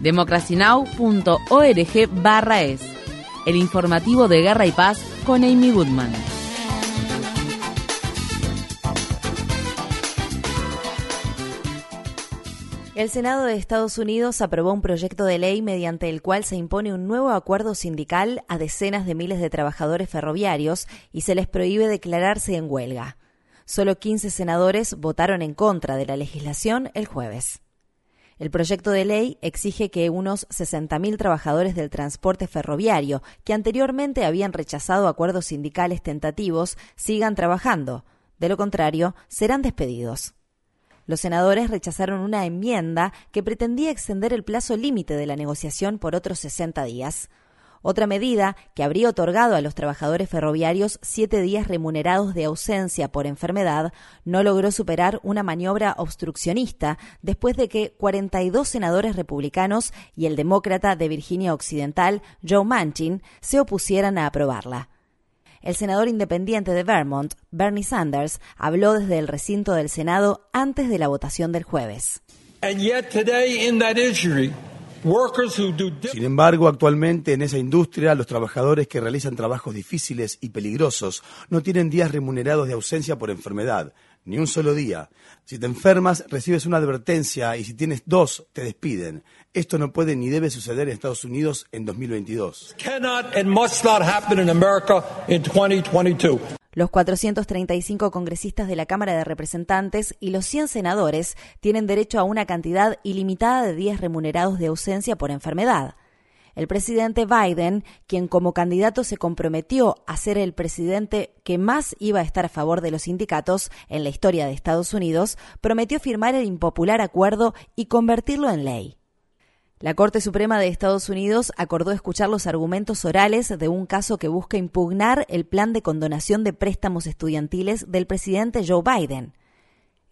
democracynow.org barra es, el informativo de Guerra y Paz con Amy Goodman. El Senado de Estados Unidos aprobó un proyecto de ley mediante el cual se impone un nuevo acuerdo sindical a decenas de miles de trabajadores ferroviarios y se les prohíbe declararse en huelga. Solo 15 senadores votaron en contra de la legislación el jueves. El proyecto de ley exige que unos 60.000 trabajadores del transporte ferroviario, que anteriormente habían rechazado acuerdos sindicales tentativos, sigan trabajando. De lo contrario, serán despedidos. Los senadores rechazaron una enmienda que pretendía extender el plazo límite de la negociación por otros 60 días. Otra medida que habría otorgado a los trabajadores ferroviarios siete días remunerados de ausencia por enfermedad no logró superar una maniobra obstruccionista después de que 42 senadores republicanos y el demócrata de Virginia Occidental, Joe Manchin, se opusieran a aprobarla. El senador independiente de Vermont, Bernie Sanders, habló desde el recinto del Senado antes de la votación del jueves. Sin embargo, actualmente en esa industria, los trabajadores que realizan trabajos difíciles y peligrosos no tienen días remunerados de ausencia por enfermedad, ni un solo día. Si te enfermas, recibes una advertencia y si tienes dos, te despiden. Esto no puede ni debe suceder en Estados Unidos en 2022. Los 435 congresistas de la Cámara de Representantes y los 100 senadores tienen derecho a una cantidad ilimitada de días remunerados de ausencia por enfermedad. El presidente Biden, quien como candidato se comprometió a ser el presidente que más iba a estar a favor de los sindicatos en la historia de Estados Unidos, prometió firmar el impopular acuerdo y convertirlo en ley. La Corte Suprema de Estados Unidos acordó escuchar los argumentos orales de un caso que busca impugnar el plan de condonación de préstamos estudiantiles del presidente Joe Biden.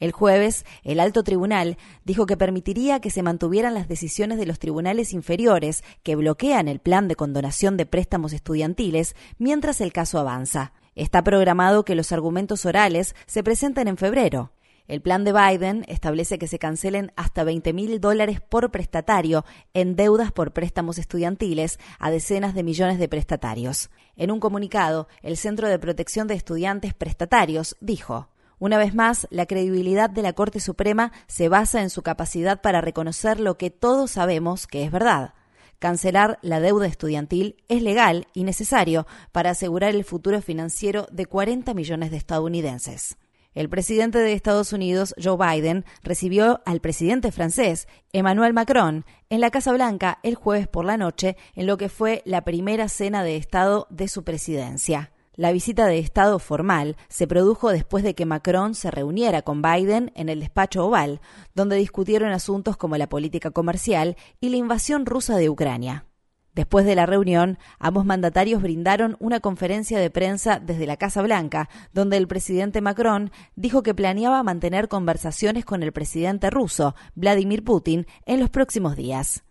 El jueves, el alto tribunal dijo que permitiría que se mantuvieran las decisiones de los tribunales inferiores que bloquean el plan de condonación de préstamos estudiantiles mientras el caso avanza. Está programado que los argumentos orales se presenten en febrero. El plan de Biden establece que se cancelen hasta 20 mil dólares por prestatario en deudas por préstamos estudiantiles a decenas de millones de prestatarios. En un comunicado, el Centro de Protección de Estudiantes Prestatarios dijo, una vez más, la credibilidad de la Corte Suprema se basa en su capacidad para reconocer lo que todos sabemos que es verdad. Cancelar la deuda estudiantil es legal y necesario para asegurar el futuro financiero de 40 millones de estadounidenses. El presidente de Estados Unidos, Joe Biden, recibió al presidente francés, Emmanuel Macron, en la Casa Blanca el jueves por la noche, en lo que fue la primera cena de Estado de su presidencia. La visita de Estado formal se produjo después de que Macron se reuniera con Biden en el despacho oval, donde discutieron asuntos como la política comercial y la invasión rusa de Ucrania. Después de la reunión, ambos mandatarios brindaron una conferencia de prensa desde la Casa Blanca, donde el presidente Macron dijo que planeaba mantener conversaciones con el presidente ruso, Vladimir Putin, en los próximos días.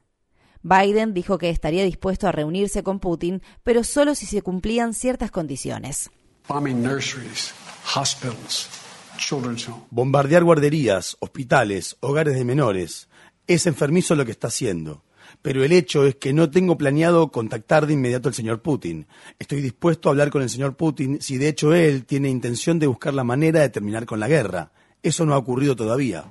Biden dijo que estaría dispuesto a reunirse con Putin, pero solo si se cumplían ciertas condiciones. Bombardear guarderías, hospitales, hogares de menores. Es enfermizo lo que está haciendo pero el hecho es que no tengo planeado contactar de inmediato al señor Putin. Estoy dispuesto a hablar con el señor Putin si de hecho él tiene intención de buscar la manera de terminar con la guerra. Eso no ha ocurrido todavía.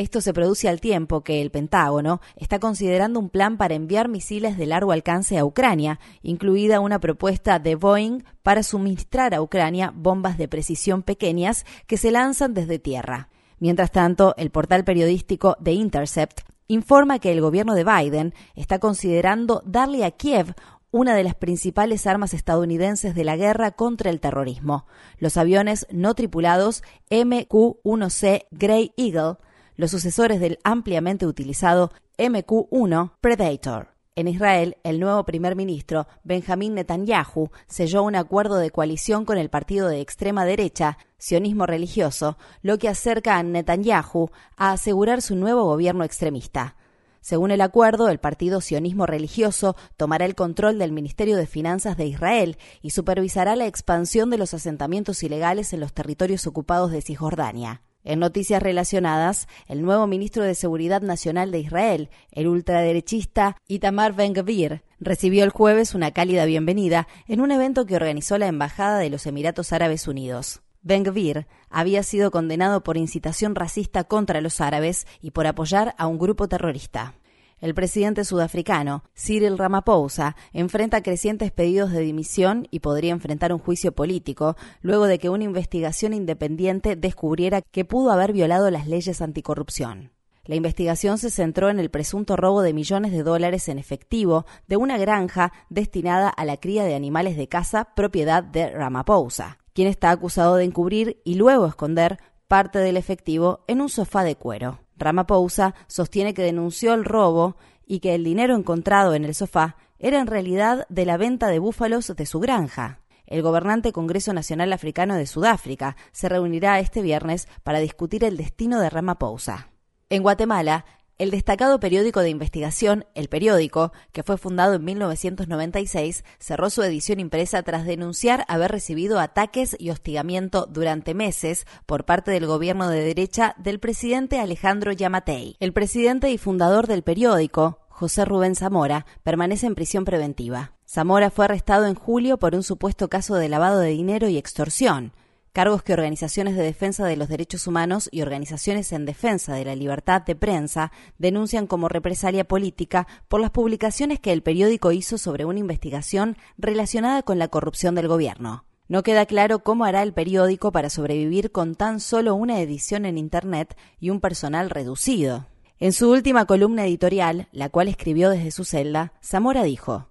Esto se produce al tiempo que el Pentágono está considerando un plan para enviar misiles de largo alcance a Ucrania, incluida una propuesta de Boeing para suministrar a Ucrania bombas de precisión pequeñas que se lanzan desde tierra. Mientras tanto, el portal periodístico The Intercept informa que el gobierno de Biden está considerando darle a Kiev una de las principales armas estadounidenses de la guerra contra el terrorismo, los aviones no tripulados MQ-1C Grey Eagle, los sucesores del ampliamente utilizado MQ-1 Predator. En Israel, el nuevo primer ministro, Benjamín Netanyahu, selló un acuerdo de coalición con el partido de extrema derecha, sionismo religioso, lo que acerca a Netanyahu a asegurar su nuevo gobierno extremista. Según el acuerdo, el partido sionismo religioso tomará el control del Ministerio de Finanzas de Israel y supervisará la expansión de los asentamientos ilegales en los territorios ocupados de Cisjordania. En noticias relacionadas, el nuevo ministro de Seguridad Nacional de Israel, el ultraderechista Itamar Ben-Gvir, recibió el jueves una cálida bienvenida en un evento que organizó la Embajada de los Emiratos Árabes Unidos. Ben-Gvir había sido condenado por incitación racista contra los árabes y por apoyar a un grupo terrorista. El presidente sudafricano, Cyril Ramaphosa, enfrenta crecientes pedidos de dimisión y podría enfrentar un juicio político luego de que una investigación independiente descubriera que pudo haber violado las leyes anticorrupción. La investigación se centró en el presunto robo de millones de dólares en efectivo de una granja destinada a la cría de animales de caza propiedad de Ramaphosa quien está acusado de encubrir y luego esconder parte del efectivo en un sofá de cuero. Ramaphosa sostiene que denunció el robo y que el dinero encontrado en el sofá era en realidad de la venta de búfalos de su granja. El gobernante Congreso Nacional Africano de Sudáfrica se reunirá este viernes para discutir el destino de Ramaphosa. En Guatemala, el destacado periódico de investigación El Periódico, que fue fundado en 1996, cerró su edición impresa tras denunciar haber recibido ataques y hostigamiento durante meses por parte del gobierno de derecha del presidente Alejandro Yamatei. El presidente y fundador del periódico, José Rubén Zamora, permanece en prisión preventiva. Zamora fue arrestado en julio por un supuesto caso de lavado de dinero y extorsión cargos que organizaciones de defensa de los derechos humanos y organizaciones en defensa de la libertad de prensa denuncian como represalia política por las publicaciones que el periódico hizo sobre una investigación relacionada con la corrupción del gobierno. No queda claro cómo hará el periódico para sobrevivir con tan solo una edición en Internet y un personal reducido. En su última columna editorial, la cual escribió desde su celda, Zamora dijo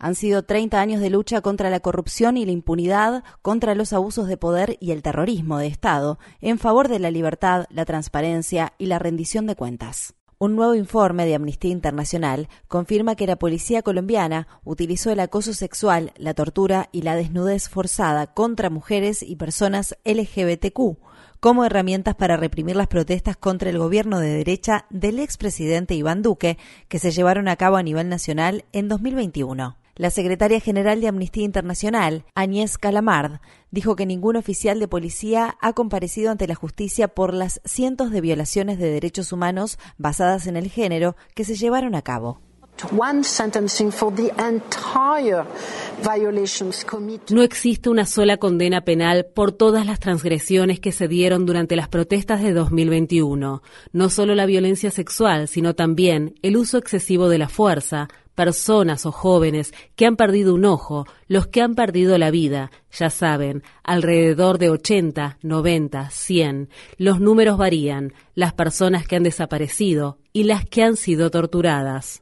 han sido 30 años de lucha contra la corrupción y la impunidad, contra los abusos de poder y el terrorismo de Estado, en favor de la libertad, la transparencia y la rendición de cuentas. Un nuevo informe de Amnistía Internacional confirma que la policía colombiana utilizó el acoso sexual, la tortura y la desnudez forzada contra mujeres y personas LGBTQ como herramientas para reprimir las protestas contra el gobierno de derecha del expresidente Iván Duque, que se llevaron a cabo a nivel nacional en 2021. La secretaria general de Amnistía Internacional, Agnès Calamard, dijo que ningún oficial de policía ha comparecido ante la justicia por las cientos de violaciones de derechos humanos basadas en el género que se llevaron a cabo. No existe una sola condena penal por todas las transgresiones que se dieron durante las protestas de 2021. No solo la violencia sexual, sino también el uso excesivo de la fuerza, personas o jóvenes que han perdido un ojo, los que han perdido la vida, ya saben, alrededor de 80, 90, 100. Los números varían, las personas que han desaparecido y las que han sido torturadas.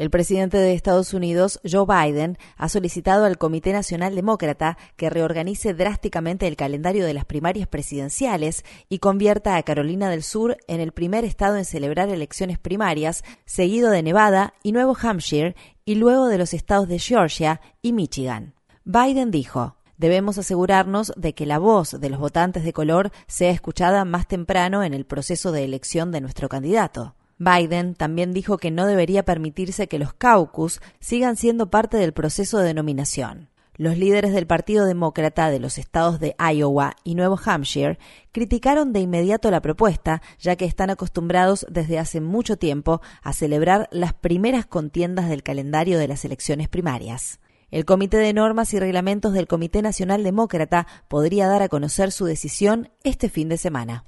El presidente de Estados Unidos, Joe Biden, ha solicitado al Comité Nacional Demócrata que reorganice drásticamente el calendario de las primarias presidenciales y convierta a Carolina del Sur en el primer estado en celebrar elecciones primarias, seguido de Nevada y Nuevo Hampshire, y luego de los estados de Georgia y Michigan. Biden dijo, Debemos asegurarnos de que la voz de los votantes de color sea escuchada más temprano en el proceso de elección de nuestro candidato. Biden también dijo que no debería permitirse que los caucus sigan siendo parte del proceso de nominación. Los líderes del Partido Demócrata de los estados de Iowa y Nuevo Hampshire criticaron de inmediato la propuesta, ya que están acostumbrados desde hace mucho tiempo a celebrar las primeras contiendas del calendario de las elecciones primarias. El Comité de Normas y Reglamentos del Comité Nacional Demócrata podría dar a conocer su decisión este fin de semana.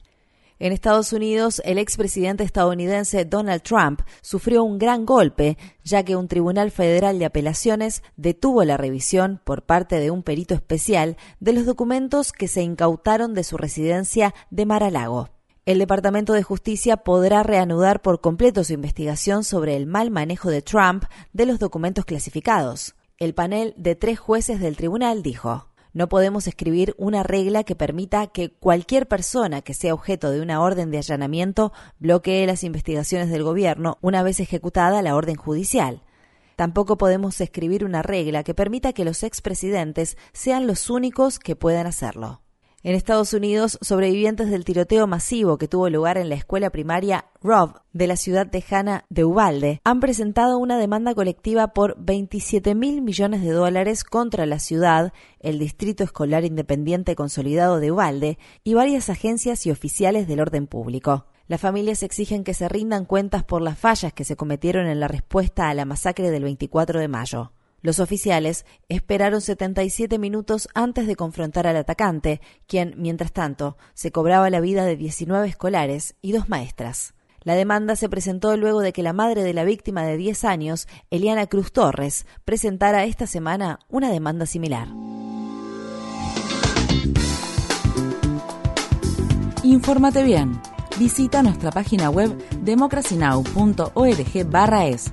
En Estados Unidos, el expresidente estadounidense Donald Trump sufrió un gran golpe, ya que un tribunal federal de apelaciones detuvo la revisión por parte de un perito especial de los documentos que se incautaron de su residencia de Mar-a-Lago. El Departamento de Justicia podrá reanudar por completo su investigación sobre el mal manejo de Trump de los documentos clasificados. El panel de tres jueces del tribunal dijo No podemos escribir una regla que permita que cualquier persona que sea objeto de una orden de allanamiento bloquee las investigaciones del gobierno una vez ejecutada la orden judicial. Tampoco podemos escribir una regla que permita que los expresidentes sean los únicos que puedan hacerlo. En Estados Unidos, sobrevivientes del tiroteo masivo que tuvo lugar en la escuela primaria Rob de la ciudad tejana de Uvalde han presentado una demanda colectiva por 27 mil millones de dólares contra la ciudad, el Distrito Escolar Independiente Consolidado de Uvalde y varias agencias y oficiales del orden público. Las familias exigen que se rindan cuentas por las fallas que se cometieron en la respuesta a la masacre del 24 de mayo. Los oficiales esperaron 77 minutos antes de confrontar al atacante, quien, mientras tanto, se cobraba la vida de 19 escolares y dos maestras. La demanda se presentó luego de que la madre de la víctima de 10 años, Eliana Cruz Torres, presentara esta semana una demanda similar. Infórmate bien. Visita nuestra página web democracynow.org/es